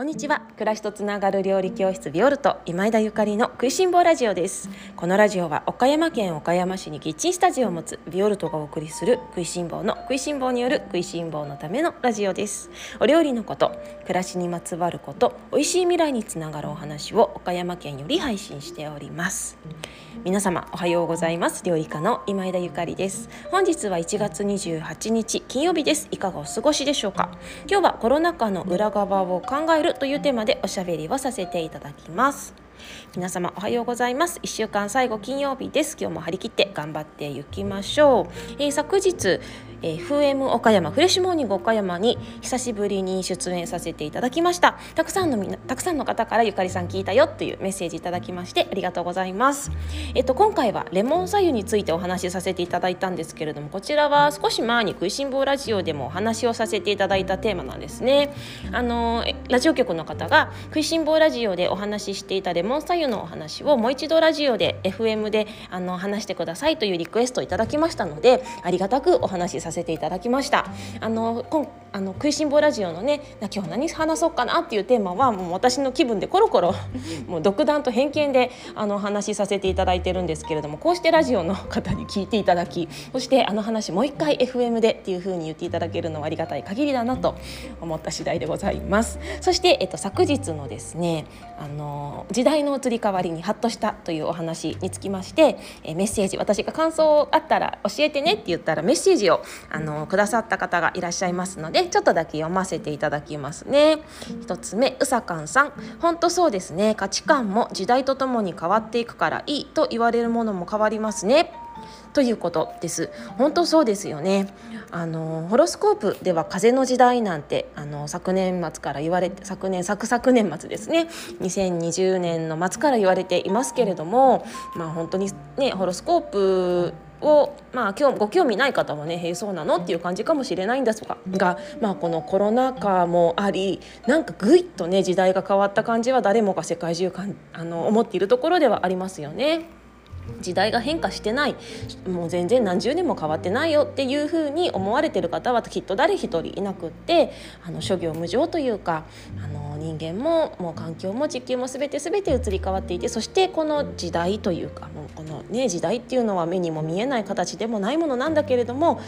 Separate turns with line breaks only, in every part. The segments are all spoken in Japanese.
こんにちは。暮らしとつながる料理教室ビオルト今井田ゆかりの食いしん坊ラジオです。このラジオは岡山県岡山市にキッチンスタジオを持つビオルトがお送りする食いしん坊の食いしん坊による食いしん坊のためのラジオです。お料理のこと暮らしにまつわること美味しい未来につながるお話を岡山県より配信しております。皆様おはようございます。料理家の今井田ゆかりです。本日は1月28日金曜日です。いかがお過ごしでしょうか。今日はコロナ禍の裏側を考えるというテーマでおしゃべりをさせていただきます。皆様おはようございます。1週間最後金曜日です。今日も張り切って頑張っていきましょう、えー、昨日えー、FM 岡山フレッシュモーニング岡山に久しぶりに出演させていただきました。たくさんのみなたくさんの方からゆかりさん聞いたよというメッセージいただきましてありがとうございます。えっと今回はレモン左右についてお話しさせていただいたんですけれどもこちらは少し前に食いしん坊ラジオでもお話をさせていただいたテーマなんですね。あのラジオ局の方が食いしん坊ラジオでお話ししていたレモン左右のお話をもう一度ラジオで FM であの話してくださいというリクエストをいただきましたのでありがたくお話しさせていただきました。あのあの食いしん坊ラジオのね今日何話そうかなっていうテーマはもう私の気分でコロコロもう独断と偏見であの話しさせていただいてるんですけれどもこうしてラジオの方に聞いていただきそしてあの話もう一回 FM でっていう風に言っていただけるのはありがたい限りだなと思った次第でございます。そして、えっと、昨日のですねあの時代の移り変わりにハッとしたというお話につきましてえメッセージ私が感想あったら教えてねって言ったらメッセージをあのくださった方がいらっしゃいますのでちょっとだけ読ませていただきますね。一つ目うさかんさん。本当そうですね。価値観も時代とともに変わっていくからいいと言われるものも変わりますね。ということです。本当そうですよね。あのホロスコープでは風の時代なんてあの昨年末から言われて昨年昨昨年末ですね。2020年の末から言われていますけれどもまあ本当にねホロスコープを、まあ、今日ご興味ない方はね「へえそうなの?」っていう感じかもしれないんですが、まあ、このコロナ禍もありなんかぐいっとね時代が変わった感じは誰もが世界中かんあの思っているところではありますよね。時代が変化してない。もう全然何十年も変わってないよ。っていうふうに思われてる方はきっと誰一人いなくってあの諸行無常というかあの人間ももう環境も地球も全て全て移り変わっていてそしてこの時代というかもうこの、ね、時代っていうのは目にも見えない形でもないものなんだけれども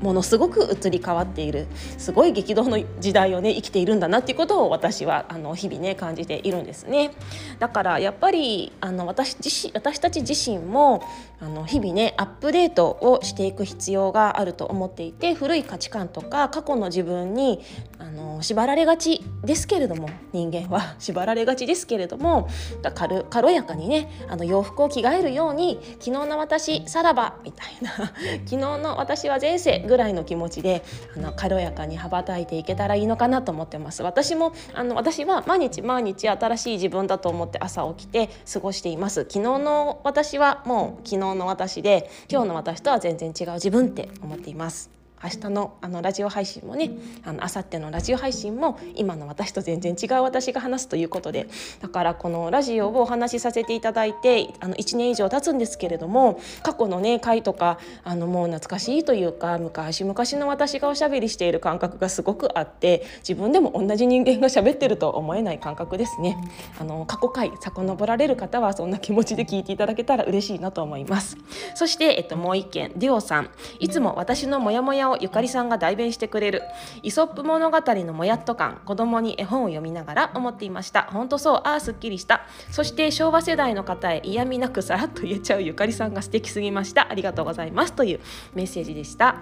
ものすごく移り変わっているすごい激動の時代をね生きているんだなっていうことを私はあの日々ね感じているんですね。だからやっぱりあの私自身私たち自身もあの日々ねアップデートをしていく必要があると思っていて古い価値観とか過去の自分にあの縛られがちですけれども人間は 縛られがちですけれども軽軽やかにねあの洋服を着替えるように昨日の私さらばみたいな 昨日の私はは前世ぐらいの気持ちであの軽やかに羽ばたいていけたらいいのかなと思ってます。私もあの私は毎日毎日新しい自分だと思って朝起きて過ごしています。昨日の私はもう昨日の私で今日の私とは全然違う自分って思っています。明日のあのラジオ配信もねあの明後日のラジオ配信も今の私と全然違う私が話すということでだからこのラジオをお話しさせていただいてあの1年以上経つんですけれども過去のね回とかあのもう懐かしいというか昔々の私がおしゃべりしている感覚がすごくあって自分でも同じ人間が喋ってると思えない感覚ですね。あの過去回遡られる方はそんな気持ちで聞いていただけたら嬉しいなと思います。そして、えっと、もう一件デュオさんいつも私のモヤモヤをゆかりさんが代弁してくれるイソップ物語のもやっと感子供に絵本を読みながら思っていました。本当そうああすっきりした。そして昭和世代の方へ嫌味なくさらっと言えちゃうゆかりさんが素敵すぎました。ありがとうございます。というメッセージでした。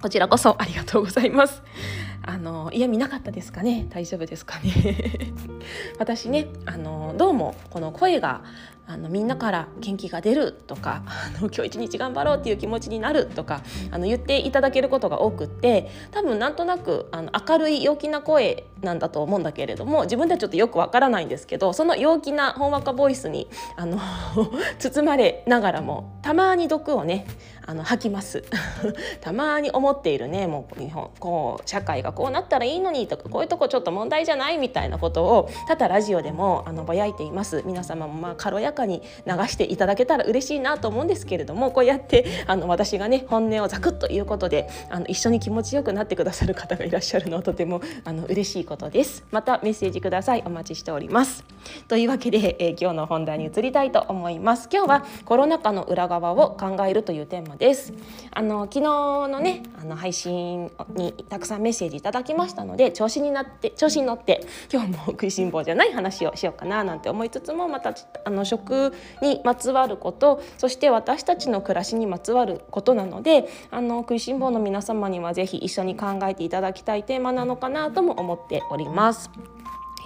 こちらこそありがとうございます。あの嫌味なかったですかね？大丈夫ですかね？私ねあのどうもこの声があのみんなから元気が出るとかあの今日一日頑張ろうっていう気持ちになるとかあの言っていただけることが多くって多分なんとなくあの明るい陽気な声なんだと思うんだけれども自分ではちょっとよくわからないんですけどその陽気なほんわかボイスにあの 包まれながらもたまに毒をねあの吐きます。たまに思っているねもう日本こう社会がこうなったらいいのにとかこういうとこちょっと問題じゃないみたいなことをただラジオでもあのぼやいています。皆様もまあ軽やかに流していただけたら嬉しいなと思うんですけれどもこうやってあの私がね本音をザクッと言うことであの一緒に気持ちよくなってくださる方がいらっしゃるのはとてもあの嬉しいことです。またメッセージください。お待ちしております。というわけで、えー、今日の本題に移りたいと思います今日はコロナ禍の裏側を考えるというテーマですあの昨日のねあの配信にたくさんメッセージいただきましたので調子になって調子に乗って今日も食いしん坊じゃない話をしようかななんて思いつつもまたあの食にまつわることそして私たちの暮らしにまつわることなのであの食いしん坊の皆様には是非一緒に考えていただきたいテーマなのかなとも思っております。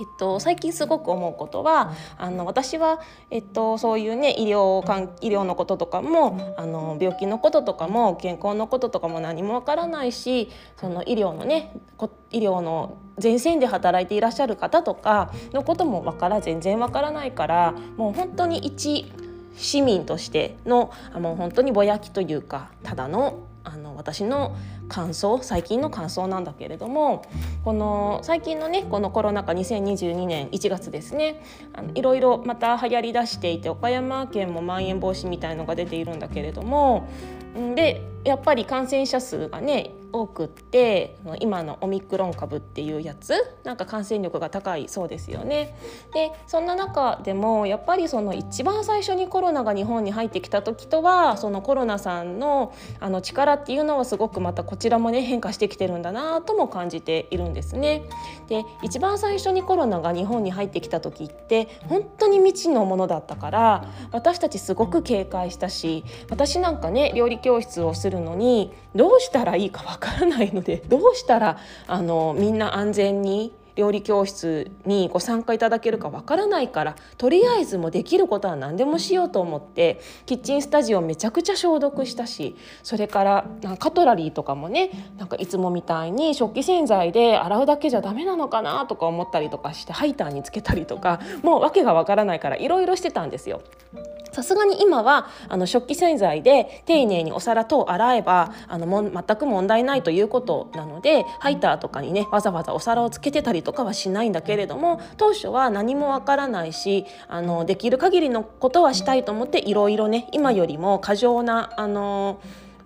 えっと、最近すごく思うことはあの私は、えっと、そういうね医療医療のこととかもあの病気のこととかも健康のこととかも何もわからないしその医療のね医療の前線で働いていらっしゃる方とかのこともわから全然わからないからもう本当に一市民としてのもう本当にぼやきというかただのあの私の感想最近の感想なんだけれどもこの最近のねこのコロナ禍2022年1月ですねあのいろいろまた流行りだしていて岡山県もまん延防止みたいのが出ているんだけれどもでやっぱり感染者数がね多くって今のオミクロン株っていうやつなんか感染力が高いそうですよね。でそんな中でもやっぱりその一番最初にコロナが日本に入ってきた時とはそのコロナさんのあの力っていうのはすごくまたこちらもね変化してきてるんだなとも感じているんですね。で一番最初にコロナが日本に入ってきた時って本当に未知のものだったから私たちすごく警戒したし私なんかね料理教室をするのにどうしたらいいかわからないのでどうしたらあのみんな安全に料理教室にご参加いただけるかわからないからとりあえずもできることは何でもしようと思ってキッチンスタジオめちゃくちゃ消毒したしそれからカトラリーとかもねなんかいつもみたいに食器洗剤で洗うだけじゃダメなのかなとか思ったりとかしてハイターにつけたりとかもう訳がわからないからいろいろしてたんですよ。さすがに今はあの食器洗剤で丁寧にお皿等洗えばあのも全く問題ないということなのでハイターとかにねわざわざお皿をつけてたりとかはしないんだけれども当初は何もわからないしあのできる限りのことはしたいと思っていろいろね今よりも過剰なあの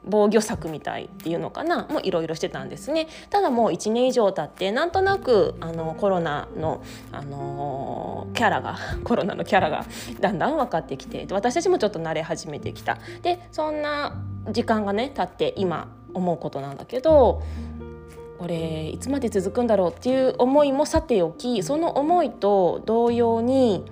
防御策みたいっていうのかなもいろいろしてたんですね。ただもう1年以上経ってなんとなくあのコロナの、あのキャラが コロナのキャラがだんだん分かってきて私たちもちょっと慣れ始めてきた。でそんな時間がね経って今思うことなんだけどこれいつまで続くんだろうっていう思いもさておきその思いと同様に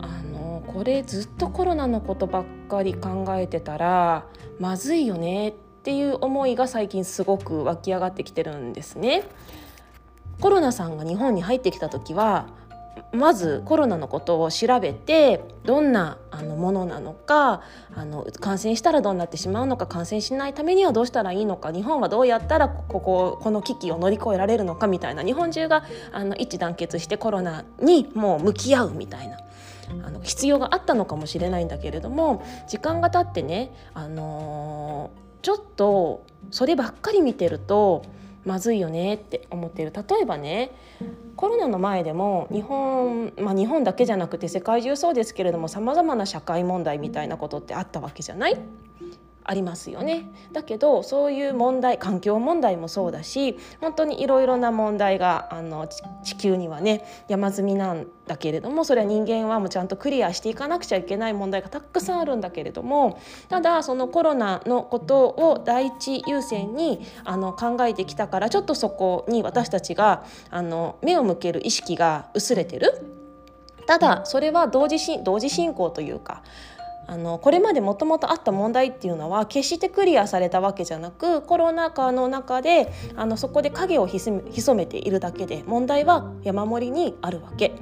あのこれずっとコロナのことばっかり考えてたらまずいよねっていう思いが最近すごく湧き上がってきてるんですね。コロナさんが日本に入ってきた時はまずコロナのことを調べてどんなあのものなのかあの感染したらどうなってしまうのか感染しないためにはどうしたらいいのか日本はどうやったらこここの危機を乗り越えられるのかみたいな日本中があの一致団結してコロナにもう向き合うみたいなあの必要があったのかもしれないんだけれども時間が経ってね、あのー、ちょっとそればっかり見てるとまずいよねって思ってる。例えばねコロナの前でも日本、まあ、日本だけじゃなくて世界中そうですけれどもさまざまな社会問題みたいなことってあったわけじゃない？ありますよねだけどそういう問題環境問題もそうだし本当にいろいろな問題があの地球にはね山積みなんだけれどもそれは人間はもうちゃんとクリアしていかなくちゃいけない問題がたくさんあるんだけれどもただそのコロナのことを第一優先にあの考えてきたからちょっとそこに私たちがあの目を向ける意識が薄れてる。ただそれは同時同時進行というかあのこれまでもともとあった問題っていうのは決してクリアされたわけじゃなくコロナ禍の中であのそこで影を潜めているだけで問題は山盛りにあるわけ。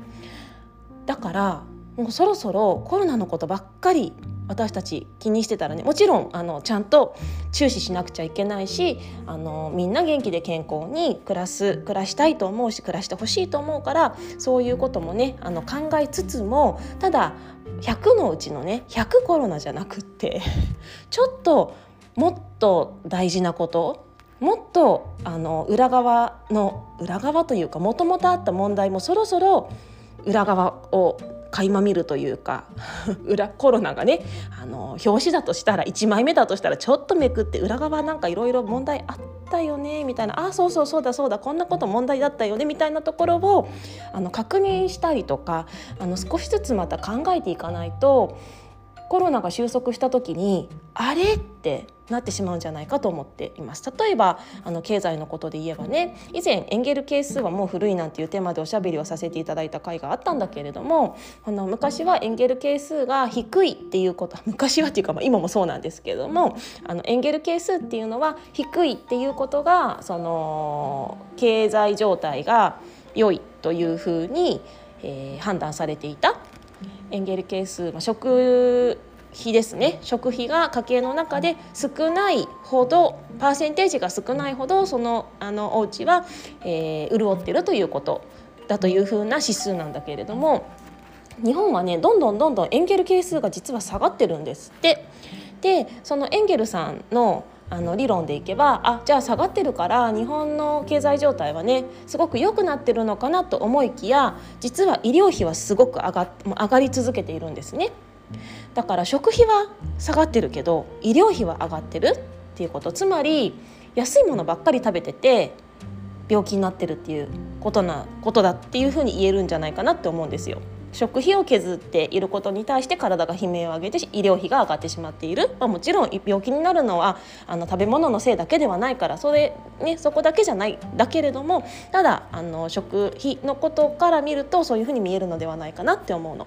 だからもうそろそろコロナのことばっかり私たち気にしてたらねもちろんあのちゃんと注視しなくちゃいけないしあのみんな元気で健康に暮らす暮らしたいと思うし暮らしてほしいと思うからそういうこともねあの考えつつもただ100のうちのね100コロナじゃなくって ちょっともっと大事なこともっとあの裏側の裏側というかもともとあった問題もそろそろ裏側を垣間見るというか 裏コロナがねあの表紙だとしたら1枚目だとしたらちょっとめくって裏側なんかいろいろ問題あったよねみたいなあそうそうそうだそうだこんなこと問題だったよねみたいなところをあの確認したりとかあの少しずつまた考えていかないとコロナが収束した時にあれってなってしまうんじゃないかと思っています。例えばあの経済のことで言えばね以前エンゲル係数はもう古いなんていうテーマでおしゃべりをさせていただいた回があったんだけれどもあの昔はエンゲル係数が低いっていうこと 昔はっていうか、まあ、今もそうなんですけれどもあのエンゲル係数っていうのは低いっていうことがその経済状態が良いというふうに、えー、判断されていた。エンゲル係数、まあ、食費ですね食費が家計の中で少ないほどパーセンテージが少ないほどそのあのお家は、えー、潤ってるということだというふうな指数なんだけれども日本はねどんどんどんどんエンゲル係数が実は下がってるんですって。でそのエンゲルさんのあの理論でいけばあじゃあ下がってるから日本の経済状態はねすごく良くなってるのかなと思いきや実は医療費はすごく上が上がり続けているんですね。だから食費は下がってるけど医療費は上がってるっていうことつまり安いものばっかり食べてて病気になってるっていうことなことだっていうふうに言えるんじゃないかなって思うんですよ。食費を削っていることに対して体が悲鳴を上げて医療費が上がってしまっている、まあ、もちろん病気になるのはあの食べ物のせいだけではないからそれ、ね、そこだけじゃないだけれどもただあの食費のことから見るとそういうふうに見えるのではないかなって思うの。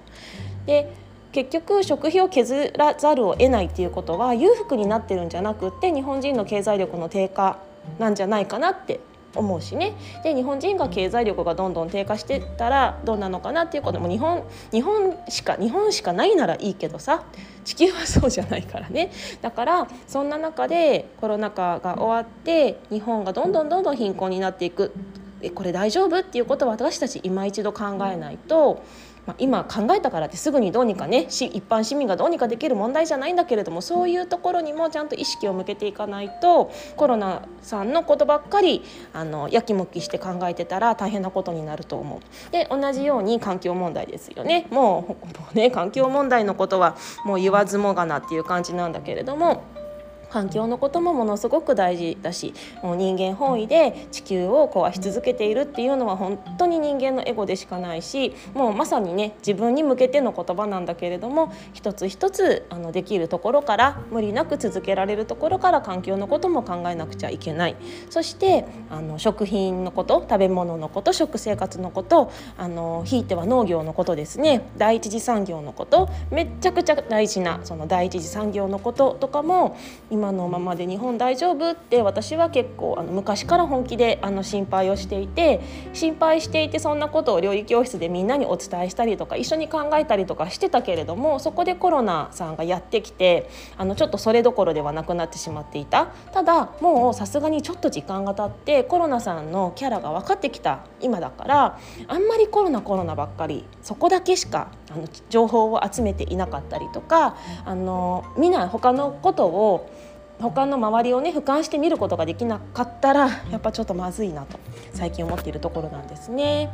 で結局食費を削らざるを得ないっていうことは裕福になってるんじゃなくって日本人の経済力の低下なんじゃないかなって思うしね。で日本人が経済力がどんどん低下してったらどうなのかなっていうことも日本日本しか日本しかないならいいけどさ地球はそうじゃないからね。だからそんな中でコロナ禍が終わって日本がどんどんどんどん貧困になっていく。えこれ大丈夫？っていうことは私たち今一度考えないと。まあ、今考えたからってすぐにどうにかね一般市民がどうにかできる問題じゃないんだけれどもそういうところにもちゃんと意識を向けていかないとコロナさんのことばっかりあのやきもきして考えてたら大変なことになると思う。で同じように環境問題ですよねもうね環境問題のことはもう言わずもがなっていう感じなんだけれども。環境のこともものすごく大事だしもう人間本位で地球を壊し続けているっていうのは本当に人間のエゴでしかないしもうまさにね自分に向けての言葉なんだけれども一つ一つあのできるところから無理なく続けられるところから環境のことも考えなくちゃいけない。そしてあの食品のこと食べ物のこと食生活のことあのひいては農業のことですね。第一次産業のことめっちゃくちゃ大事なその第一次産業のこととかも今今のままで日本大丈夫って私は結構あの昔から本気であの心配をしていて心配していてそんなことを料理教室でみんなにお伝えしたりとか一緒に考えたりとかしてたけれどもそこでコロナさんがやってきてあのちょっとそれどころではなくなってしまっていた。ただもうさすがにちょっと時間が経ってコロナさんのキャラが分かってきた今だからあんまりコロナコロナばっかりそこだけしかあの情報を集めていなかったりとかあの見ない他のことを他の周りをね俯瞰して見ることができなかったらやっぱちょっとまずいなと最近思っているところなんですね。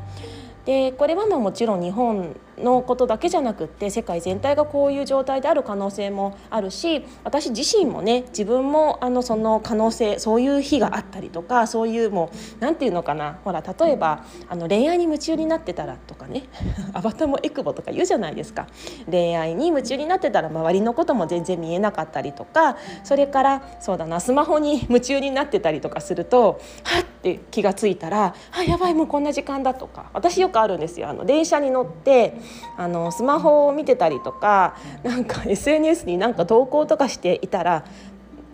でこれはもちろん日本のことだけじゃなくって世界全体がこういう状態である可能性もあるし私自身もね自分もあのその可能性そういう日があったりとかそういうもう何て言うのかなほら例えばあの恋愛に夢中になってたらとかね アバターもエクボとか言うじゃないですか。恋愛に夢中になってたら周りのことも全然見えなかったりとかそれからそうだなスマホに夢中になってたりとかするとはって気が付いたらあやばいもうこんな時間だとか私よくあるんですよ。あの電車に乗ってあのスマホを見てたりとかなんか SNS になんか投稿とかしていたら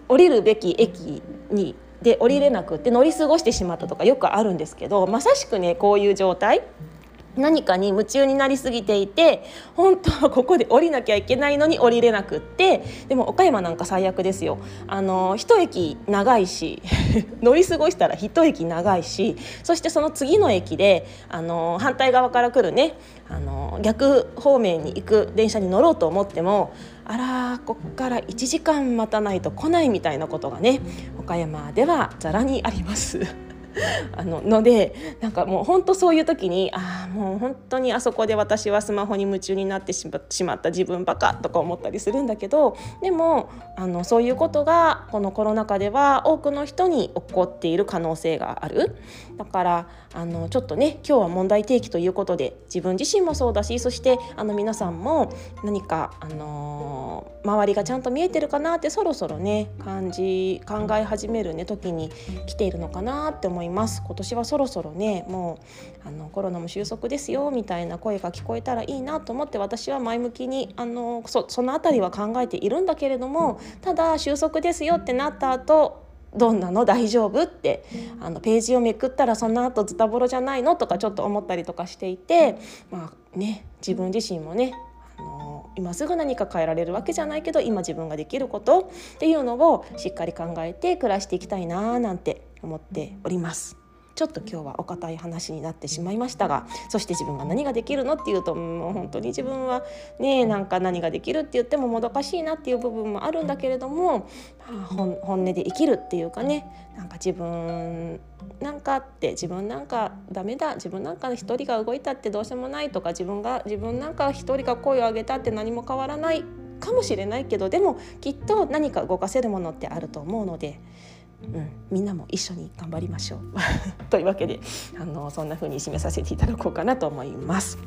降りるべき駅にで降りれなくって乗り過ごしてしまったとかよくあるんですけどまさしくねこういう状態何かに夢中になりすぎていて本当はここで降りなきゃいけないのに降りれなくってでも岡山なんか最悪ですよあの一駅長いし 乗り過ごしたら一駅長いしそしてその次の駅であの反対側から来るねあの逆方面に行く電車に乗ろうと思ってもあらこっから1時間待たないと来ないみたいなことがね岡山ではざらにあります。あののでなんかもう本当そういう時にああもう本当にあそこで私はスマホに夢中になってしまった自分バカとか思ったりするんだけどでもあのそういうことがこのコロナ禍では多くの人に起こっている可能性がある。だからあのちょっとね今日は問題提起ということで自分自身もそうだしそしてあの皆さんも何か、あのー、周りがちゃんと見えてるかなってそろそろね感じ考え始めるね時に来ているのかなって思います。今年はそろそろねもうあのコロナも収束ですよみたいな声が聞こえたらいいなと思って私は前向きにあのそその辺りは考えているんだけれどもただ収束ですよってなった後どんなの？大丈夫？ってあのページをめくったらその後ズタボロじゃないの？とかちょっと思ったりとかしていてまあね自分自身もねあの今すぐ何か変えられるわけじゃないけど今自分ができることっていうのをしっかり考えて暮らしていきたいななんて思っております。ちょっと今日はお堅い話になってしまいましたがそして自分が何ができるのっていうともう本当に自分はねなんか何ができるって言ってももどかしいなっていう部分もあるんだけれども、まあ、本音で生きるっていうかねなんか自分なんかって自分なんかダメだ自分なんか一人が動いたってどうしようもないとか自分が自分なんか一人が声を上げたって何も変わらないかもしれないけどでもきっと何か動かせるものってあると思うので。うん、みんなも一緒に頑張りましょう というわけであのそんな風に締めさせていただこうかなと思います。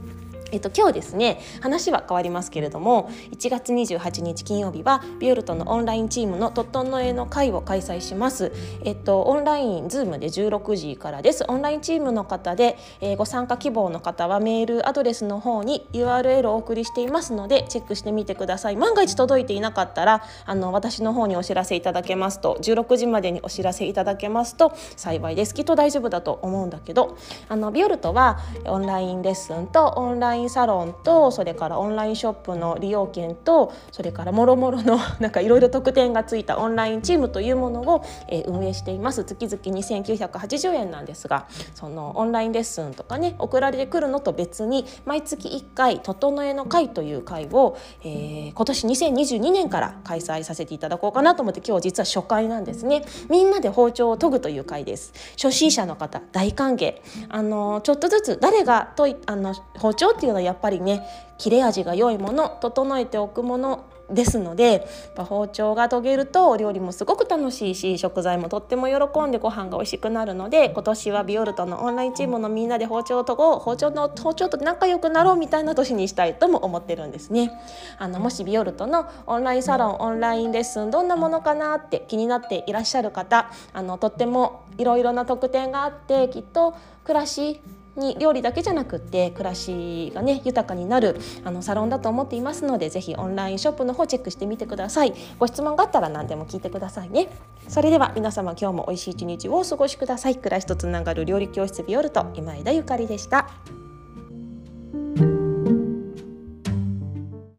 えっと、今日ですね話は変わりますけれども1月28日金曜日はビオルトのオンラインチームの整えの会を開催します、えっと、オンラインズームで16時からです。オンラインチームの方で、えー、ご参加希望の方はメールアドレスの方に URL をお送りしていますのでチェックしてみてください。万が一届いていなかったらあの私の方にお知らせいただけますと16時までにお知らせいただけますと幸いです。きっと大丈夫だと思うんだけどあのビオルトはオンラインレッスンとオンラインンサロンとそれからオンラインショップの利用券とそれからもろもろのなんかいろいろ特典がついたオンラインチームというものを、えー、運営しています。月々2980円なんですがそのオンラインレッスンとかね送られてくるのと別に毎月1回「整えの会」という会を、えー、今年2022年から開催させていただこうかなと思って今日実は初回なんですね。みんなで包丁を研ぐという会です。初心者の方大歓迎。あのちょっとずつ誰がとあの包丁っていういうのはやっぱりね切れ味が良いもの整えておくものですので包丁が研げるとお料理もすごく楽しいし食材もとっても喜んでご飯が美味しくなるので今年はビオルトのオンラインチームのみんなで包丁を研ごう包丁の包丁と仲良くなろうみたいな年にしたいとも思ってるんですね。あのもしビオルトのオンラインサロンオンラインレッスンどんなものかなって気になっていらっしゃる方あのとってもいろいろな特典があってきっと暮らしに料理だけじゃなくって暮らしがね豊かになるあのサロンだと思っていますのでぜひオンラインショップの方チェックしてみてください。ご質問があったら何でも聞いてくださいね。それでは皆様今日も美味しい一日をお過ごしください。暮らしとつながる料理教室ビオルト今枝ゆかりでした。